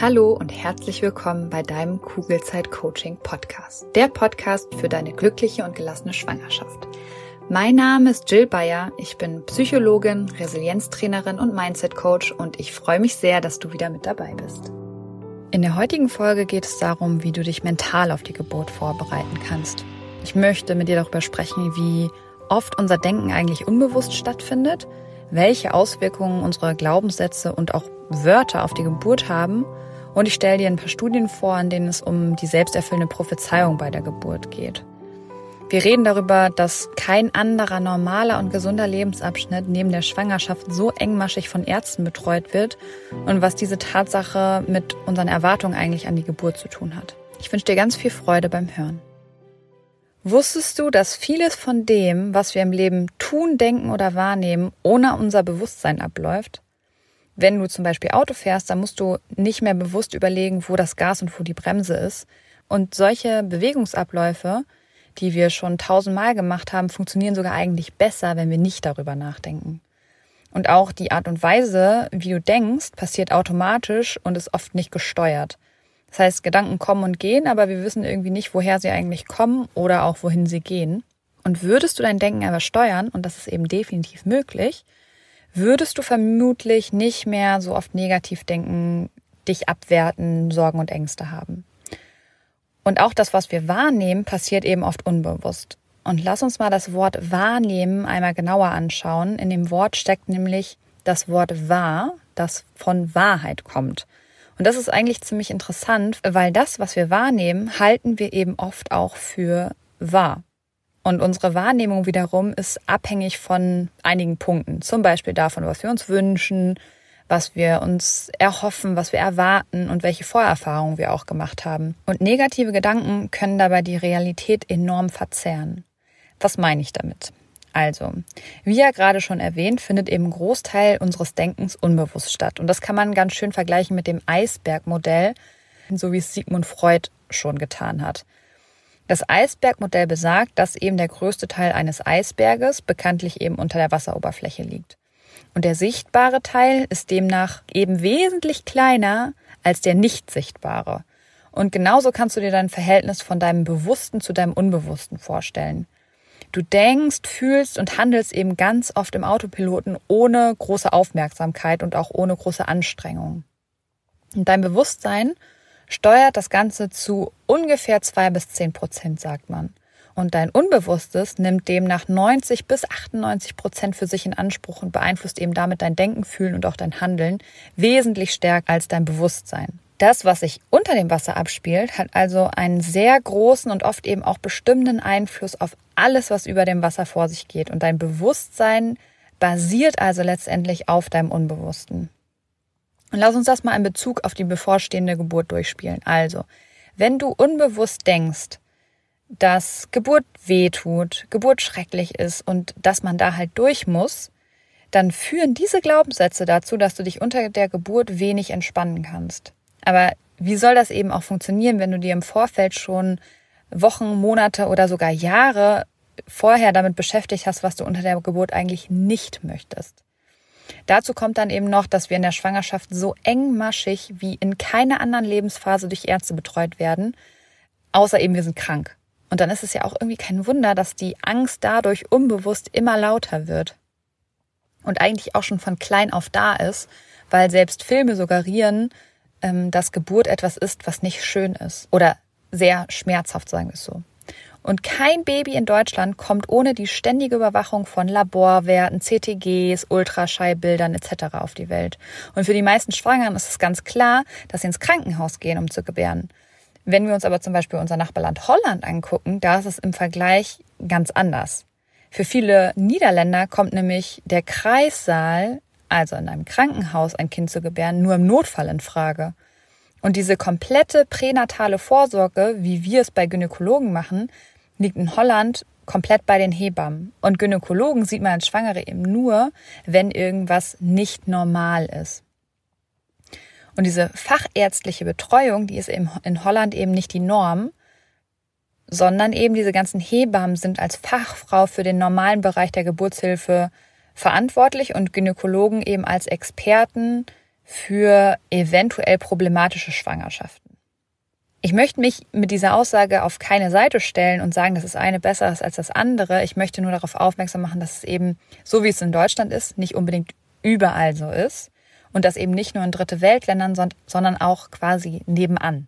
Hallo und herzlich willkommen bei deinem Kugelzeit Coaching Podcast. Der Podcast für deine glückliche und gelassene Schwangerschaft. Mein Name ist Jill Bayer. Ich bin Psychologin, Resilienztrainerin und Mindset Coach und ich freue mich sehr, dass du wieder mit dabei bist. In der heutigen Folge geht es darum, wie du dich mental auf die Geburt vorbereiten kannst. Ich möchte mit dir darüber sprechen, wie oft unser Denken eigentlich unbewusst stattfindet, welche Auswirkungen unsere Glaubenssätze und auch Wörter auf die Geburt haben und ich stelle dir ein paar Studien vor, in denen es um die selbsterfüllende Prophezeiung bei der Geburt geht. Wir reden darüber, dass kein anderer normaler und gesunder Lebensabschnitt neben der Schwangerschaft so engmaschig von Ärzten betreut wird und was diese Tatsache mit unseren Erwartungen eigentlich an die Geburt zu tun hat. Ich wünsche dir ganz viel Freude beim Hören. Wusstest du, dass vieles von dem, was wir im Leben tun, denken oder wahrnehmen, ohne unser Bewusstsein abläuft? Wenn du zum Beispiel Auto fährst, dann musst du nicht mehr bewusst überlegen, wo das Gas und wo die Bremse ist. Und solche Bewegungsabläufe, die wir schon tausendmal gemacht haben, funktionieren sogar eigentlich besser, wenn wir nicht darüber nachdenken. Und auch die Art und Weise, wie du denkst, passiert automatisch und ist oft nicht gesteuert. Das heißt, Gedanken kommen und gehen, aber wir wissen irgendwie nicht, woher sie eigentlich kommen oder auch wohin sie gehen. Und würdest du dein Denken aber steuern, und das ist eben definitiv möglich, würdest du vermutlich nicht mehr so oft negativ denken, dich abwerten, Sorgen und Ängste haben. Und auch das, was wir wahrnehmen, passiert eben oft unbewusst. Und lass uns mal das Wort wahrnehmen einmal genauer anschauen. In dem Wort steckt nämlich das Wort wahr, das von Wahrheit kommt. Und das ist eigentlich ziemlich interessant, weil das, was wir wahrnehmen, halten wir eben oft auch für wahr. Und unsere Wahrnehmung wiederum ist abhängig von einigen Punkten. Zum Beispiel davon, was wir uns wünschen, was wir uns erhoffen, was wir erwarten und welche Vorerfahrungen wir auch gemacht haben. Und negative Gedanken können dabei die Realität enorm verzerren. Was meine ich damit? Also, wie ja gerade schon erwähnt, findet eben Großteil unseres Denkens unbewusst statt. Und das kann man ganz schön vergleichen mit dem Eisbergmodell, so wie es Sigmund Freud schon getan hat. Das Eisbergmodell besagt, dass eben der größte Teil eines Eisberges bekanntlich eben unter der Wasseroberfläche liegt. Und der sichtbare Teil ist demnach eben wesentlich kleiner als der nicht sichtbare. Und genauso kannst du dir dein Verhältnis von deinem Bewussten zu deinem Unbewussten vorstellen. Du denkst, fühlst und handelst eben ganz oft im Autopiloten ohne große Aufmerksamkeit und auch ohne große Anstrengung. Und dein Bewusstsein steuert das Ganze zu ungefähr zwei bis zehn Prozent, sagt man. Und dein Unbewusstes nimmt demnach 90 bis 98 Prozent für sich in Anspruch und beeinflusst eben damit dein Denken, Fühlen und auch dein Handeln wesentlich stärker als dein Bewusstsein. Das, was sich unter dem Wasser abspielt, hat also einen sehr großen und oft eben auch bestimmenden Einfluss auf alles, was über dem Wasser vor sich geht. Und dein Bewusstsein basiert also letztendlich auf deinem Unbewussten. Und lass uns das mal in Bezug auf die bevorstehende Geburt durchspielen. Also, wenn du unbewusst denkst, dass Geburt weh tut, Geburt schrecklich ist und dass man da halt durch muss, dann führen diese Glaubenssätze dazu, dass du dich unter der Geburt wenig entspannen kannst. Aber wie soll das eben auch funktionieren, wenn du dir im Vorfeld schon Wochen, Monate oder sogar Jahre vorher damit beschäftigt hast, was du unter der Geburt eigentlich nicht möchtest? Dazu kommt dann eben noch, dass wir in der Schwangerschaft so engmaschig wie in keiner anderen Lebensphase durch Ärzte betreut werden, außer eben wir sind krank. Und dann ist es ja auch irgendwie kein Wunder, dass die Angst dadurch unbewusst immer lauter wird. Und eigentlich auch schon von klein auf da ist, weil selbst Filme suggerieren, ähm, dass Geburt etwas ist, was nicht schön ist. Oder sehr schmerzhaft, sagen wir es so. Und kein Baby in Deutschland kommt ohne die ständige Überwachung von Laborwerten, CTGs, Ultraschallbildern etc. auf die Welt. Und für die meisten Schwangeren ist es ganz klar, dass sie ins Krankenhaus gehen, um zu gebären. Wenn wir uns aber zum Beispiel unser Nachbarland Holland angucken, da ist es im Vergleich ganz anders. Für viele Niederländer kommt nämlich der Kreissaal, also in einem Krankenhaus ein Kind zu gebären, nur im Notfall in Frage. Und diese komplette pränatale Vorsorge, wie wir es bei Gynäkologen machen, liegt in Holland komplett bei den Hebammen. Und Gynäkologen sieht man als Schwangere eben nur, wenn irgendwas nicht normal ist. Und diese fachärztliche Betreuung, die ist eben in Holland eben nicht die Norm, sondern eben diese ganzen Hebammen sind als Fachfrau für den normalen Bereich der Geburtshilfe verantwortlich und Gynäkologen eben als Experten für eventuell problematische Schwangerschaften. Ich möchte mich mit dieser Aussage auf keine Seite stellen und sagen, dass das eine besser ist als das andere. Ich möchte nur darauf aufmerksam machen, dass es eben, so wie es in Deutschland ist, nicht unbedingt überall so ist und das eben nicht nur in dritte Weltländern, sondern auch quasi nebenan.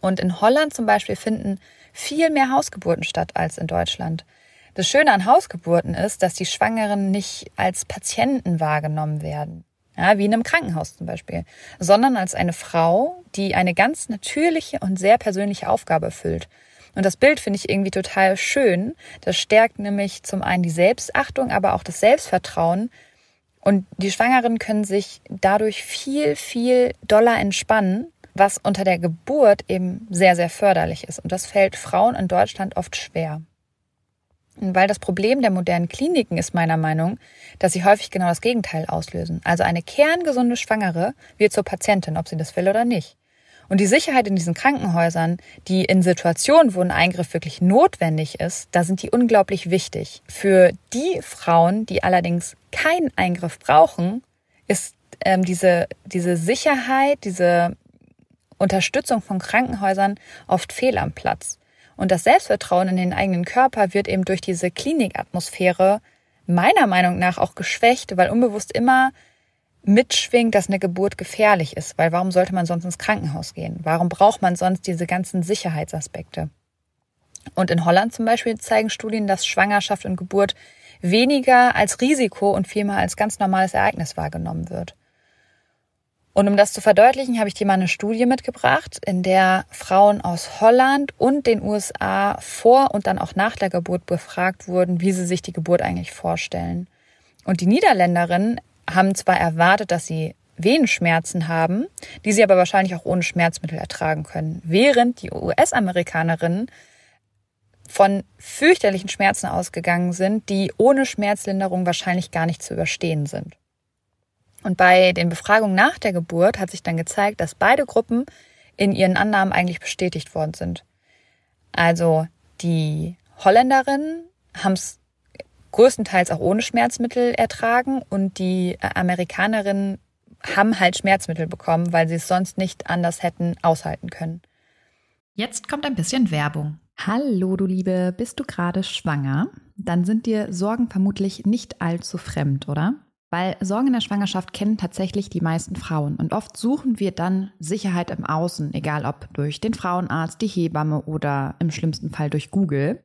Und in Holland zum Beispiel finden viel mehr Hausgeburten statt als in Deutschland. Das Schöne an Hausgeburten ist, dass die Schwangeren nicht als Patienten wahrgenommen werden, ja, wie in einem Krankenhaus zum Beispiel, sondern als eine Frau, die eine ganz natürliche und sehr persönliche Aufgabe erfüllt. Und das Bild finde ich irgendwie total schön. Das stärkt nämlich zum einen die Selbstachtung, aber auch das Selbstvertrauen. Und die Schwangeren können sich dadurch viel, viel doller entspannen, was unter der Geburt eben sehr, sehr förderlich ist. Und das fällt Frauen in Deutschland oft schwer. Weil das Problem der modernen Kliniken ist meiner Meinung, dass sie häufig genau das Gegenteil auslösen. Also eine kerngesunde Schwangere wird zur Patientin, ob sie das will oder nicht. Und die Sicherheit in diesen Krankenhäusern, die in Situationen, wo ein Eingriff wirklich notwendig ist, da sind die unglaublich wichtig. Für die Frauen, die allerdings keinen Eingriff brauchen, ist ähm, diese, diese Sicherheit, diese Unterstützung von Krankenhäusern oft fehl am Platz. Und das Selbstvertrauen in den eigenen Körper wird eben durch diese Klinikatmosphäre meiner Meinung nach auch geschwächt, weil unbewusst immer mitschwingt, dass eine Geburt gefährlich ist. Weil warum sollte man sonst ins Krankenhaus gehen? Warum braucht man sonst diese ganzen Sicherheitsaspekte? Und in Holland zum Beispiel zeigen Studien, dass Schwangerschaft und Geburt weniger als Risiko und vielmehr als ganz normales Ereignis wahrgenommen wird. Und um das zu verdeutlichen, habe ich dir mal eine Studie mitgebracht, in der Frauen aus Holland und den USA vor und dann auch nach der Geburt befragt wurden, wie sie sich die Geburt eigentlich vorstellen. Und die Niederländerinnen haben zwar erwartet, dass sie Venenschmerzen haben, die sie aber wahrscheinlich auch ohne Schmerzmittel ertragen können, während die US-Amerikanerinnen von fürchterlichen Schmerzen ausgegangen sind, die ohne Schmerzlinderung wahrscheinlich gar nicht zu überstehen sind. Und bei den Befragungen nach der Geburt hat sich dann gezeigt, dass beide Gruppen in ihren Annahmen eigentlich bestätigt worden sind. Also die Holländerinnen haben es größtenteils auch ohne Schmerzmittel ertragen und die Amerikanerinnen haben halt Schmerzmittel bekommen, weil sie es sonst nicht anders hätten aushalten können. Jetzt kommt ein bisschen Werbung. Hallo, du Liebe, bist du gerade schwanger? Dann sind dir Sorgen vermutlich nicht allzu fremd, oder? Weil Sorgen in der Schwangerschaft kennen tatsächlich die meisten Frauen und oft suchen wir dann Sicherheit im Außen, egal ob durch den Frauenarzt, die Hebamme oder im schlimmsten Fall durch Google.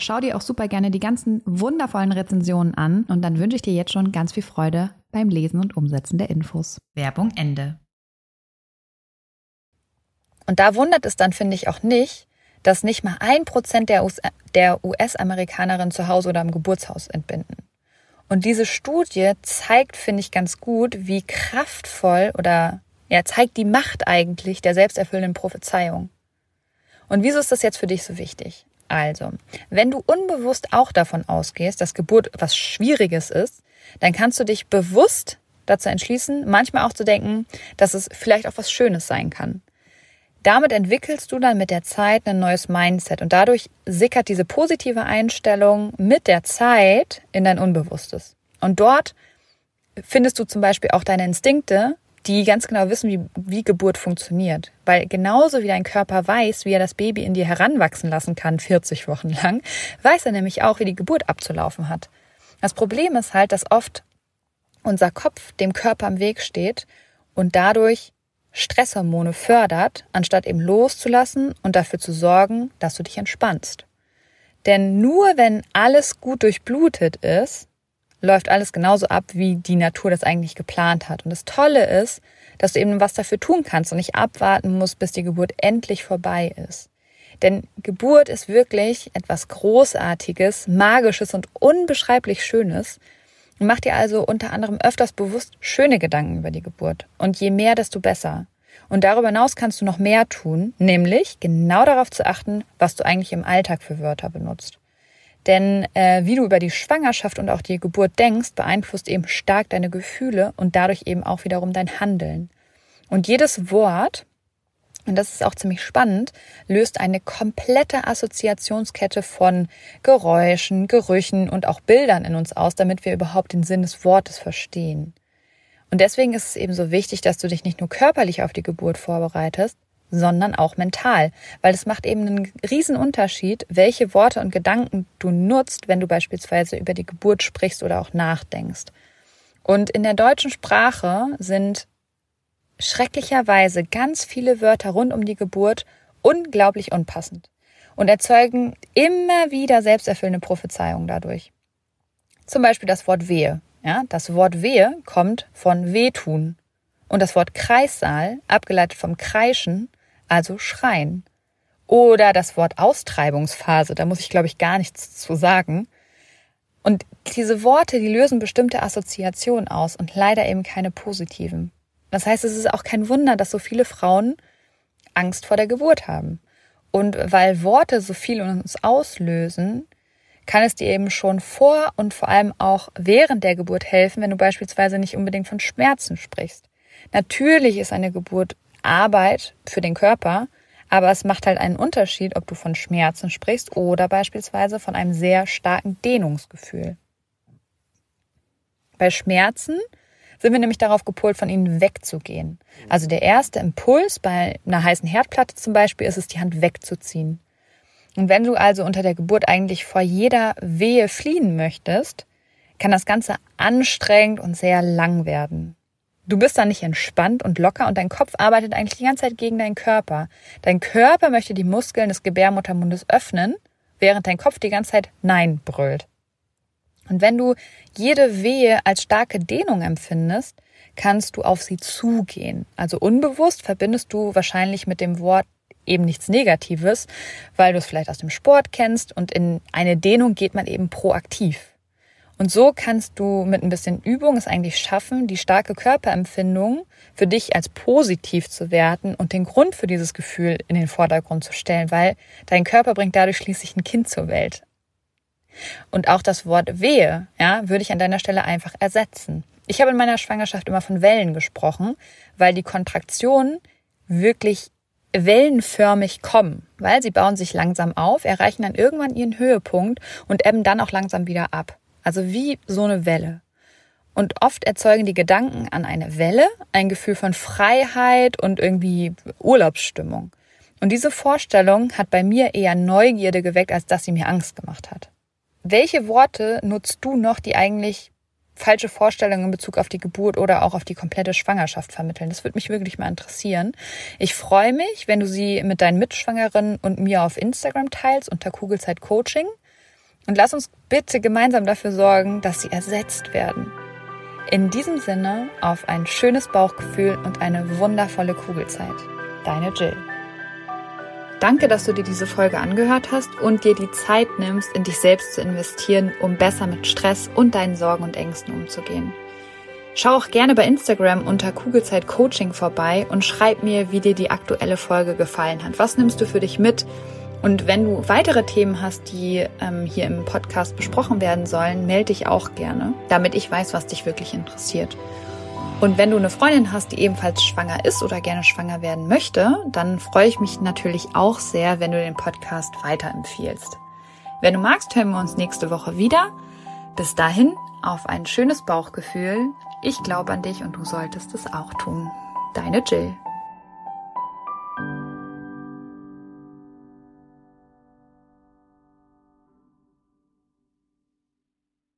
Schau dir auch super gerne die ganzen wundervollen Rezensionen an und dann wünsche ich dir jetzt schon ganz viel Freude beim Lesen und Umsetzen der Infos. Werbung Ende. Und da wundert es dann, finde ich, auch nicht, dass nicht mal ein Prozent der, US-Amerikanerinnen zu Hause oder im Geburtshaus entbinden. Und diese Studie zeigt, finde ich, ganz gut, wie kraftvoll oder ja, zeigt die Macht eigentlich der selbsterfüllenden Prophezeiung. Und wieso ist das jetzt für dich so wichtig? Also, wenn du unbewusst auch davon ausgehst, dass Geburt was Schwieriges ist, dann kannst du dich bewusst dazu entschließen, manchmal auch zu denken, dass es vielleicht auch was Schönes sein kann. Damit entwickelst du dann mit der Zeit ein neues Mindset und dadurch sickert diese positive Einstellung mit der Zeit in dein Unbewusstes. Und dort findest du zum Beispiel auch deine Instinkte, die ganz genau wissen, wie, wie Geburt funktioniert. Weil genauso wie dein Körper weiß, wie er das Baby in dir heranwachsen lassen kann, 40 Wochen lang, weiß er nämlich auch, wie die Geburt abzulaufen hat. Das Problem ist halt, dass oft unser Kopf dem Körper im Weg steht und dadurch Stresshormone fördert, anstatt eben loszulassen und dafür zu sorgen, dass du dich entspannst. Denn nur wenn alles gut durchblutet ist, läuft alles genauso ab, wie die Natur das eigentlich geplant hat. Und das Tolle ist, dass du eben was dafür tun kannst und nicht abwarten musst, bis die Geburt endlich vorbei ist. Denn Geburt ist wirklich etwas Großartiges, Magisches und unbeschreiblich Schönes. Mach dir also unter anderem öfters bewusst schöne Gedanken über die Geburt. Und je mehr, desto besser. Und darüber hinaus kannst du noch mehr tun, nämlich genau darauf zu achten, was du eigentlich im Alltag für Wörter benutzt. Denn äh, wie du über die Schwangerschaft und auch die Geburt denkst, beeinflusst eben stark deine Gefühle und dadurch eben auch wiederum dein Handeln. Und jedes Wort, und das ist auch ziemlich spannend, löst eine komplette Assoziationskette von Geräuschen, Gerüchen und auch Bildern in uns aus, damit wir überhaupt den Sinn des Wortes verstehen. Und deswegen ist es eben so wichtig, dass du dich nicht nur körperlich auf die Geburt vorbereitest, sondern auch mental, weil es macht eben einen riesen Unterschied, welche Worte und Gedanken du nutzt, wenn du beispielsweise über die Geburt sprichst oder auch nachdenkst. Und in der deutschen Sprache sind schrecklicherweise ganz viele Wörter rund um die Geburt unglaublich unpassend und erzeugen immer wieder selbsterfüllende Prophezeiungen dadurch. Zum Beispiel das Wort Wehe. Ja, das Wort Wehe kommt von Wehtun. Und das Wort Kreissaal, abgeleitet vom Kreischen, also Schreien. Oder das Wort Austreibungsphase, da muss ich, glaube ich, gar nichts zu sagen. Und diese Worte, die lösen bestimmte Assoziationen aus und leider eben keine positiven. Das heißt, es ist auch kein Wunder, dass so viele Frauen Angst vor der Geburt haben. Und weil Worte so viel uns auslösen, kann es dir eben schon vor und vor allem auch während der Geburt helfen, wenn du beispielsweise nicht unbedingt von Schmerzen sprichst. Natürlich ist eine Geburt Arbeit für den Körper, aber es macht halt einen Unterschied, ob du von Schmerzen sprichst oder beispielsweise von einem sehr starken Dehnungsgefühl. Bei Schmerzen sind wir nämlich darauf gepolt, von ihnen wegzugehen. Also der erste Impuls bei einer heißen Herdplatte zum Beispiel ist es, die Hand wegzuziehen. Und wenn du also unter der Geburt eigentlich vor jeder Wehe fliehen möchtest, kann das Ganze anstrengend und sehr lang werden. Du bist dann nicht entspannt und locker und dein Kopf arbeitet eigentlich die ganze Zeit gegen deinen Körper. Dein Körper möchte die Muskeln des Gebärmuttermundes öffnen, während dein Kopf die ganze Zeit Nein brüllt. Und wenn du jede Wehe als starke Dehnung empfindest, kannst du auf sie zugehen. Also unbewusst verbindest du wahrscheinlich mit dem Wort eben nichts Negatives, weil du es vielleicht aus dem Sport kennst und in eine Dehnung geht man eben proaktiv. Und so kannst du mit ein bisschen Übung es eigentlich schaffen, die starke Körperempfindung für dich als positiv zu werten und den Grund für dieses Gefühl in den Vordergrund zu stellen, weil dein Körper bringt dadurch schließlich ein Kind zur Welt. Und auch das Wort Wehe, ja, würde ich an deiner Stelle einfach ersetzen. Ich habe in meiner Schwangerschaft immer von Wellen gesprochen, weil die Kontraktionen wirklich wellenförmig kommen, weil sie bauen sich langsam auf, erreichen dann irgendwann ihren Höhepunkt und ebben dann auch langsam wieder ab. Also wie so eine Welle. Und oft erzeugen die Gedanken an eine Welle ein Gefühl von Freiheit und irgendwie Urlaubsstimmung. Und diese Vorstellung hat bei mir eher Neugierde geweckt, als dass sie mir Angst gemacht hat. Welche Worte nutzt du noch, die eigentlich falsche Vorstellungen in Bezug auf die Geburt oder auch auf die komplette Schwangerschaft vermitteln. Das würde mich wirklich mal interessieren. Ich freue mich, wenn du sie mit deinen Mitschwangeren und mir auf Instagram teilst unter Kugelzeit Coaching. Und lass uns bitte gemeinsam dafür sorgen, dass sie ersetzt werden. In diesem Sinne auf ein schönes Bauchgefühl und eine wundervolle Kugelzeit. Deine Jill. Danke, dass du dir diese Folge angehört hast und dir die Zeit nimmst, in dich selbst zu investieren, um besser mit Stress und deinen Sorgen und Ängsten umzugehen. Schau auch gerne bei Instagram unter Kugelzeit Coaching vorbei und schreib mir, wie dir die aktuelle Folge gefallen hat. Was nimmst du für dich mit? Und wenn du weitere Themen hast, die ähm, hier im Podcast besprochen werden sollen, melde dich auch gerne, damit ich weiß, was dich wirklich interessiert. Und wenn du eine Freundin hast, die ebenfalls schwanger ist oder gerne schwanger werden möchte, dann freue ich mich natürlich auch sehr, wenn du den Podcast weiterempfiehlst. Wenn du magst, hören wir uns nächste Woche wieder. Bis dahin auf ein schönes Bauchgefühl. Ich glaube an dich und du solltest es auch tun. Deine Jill.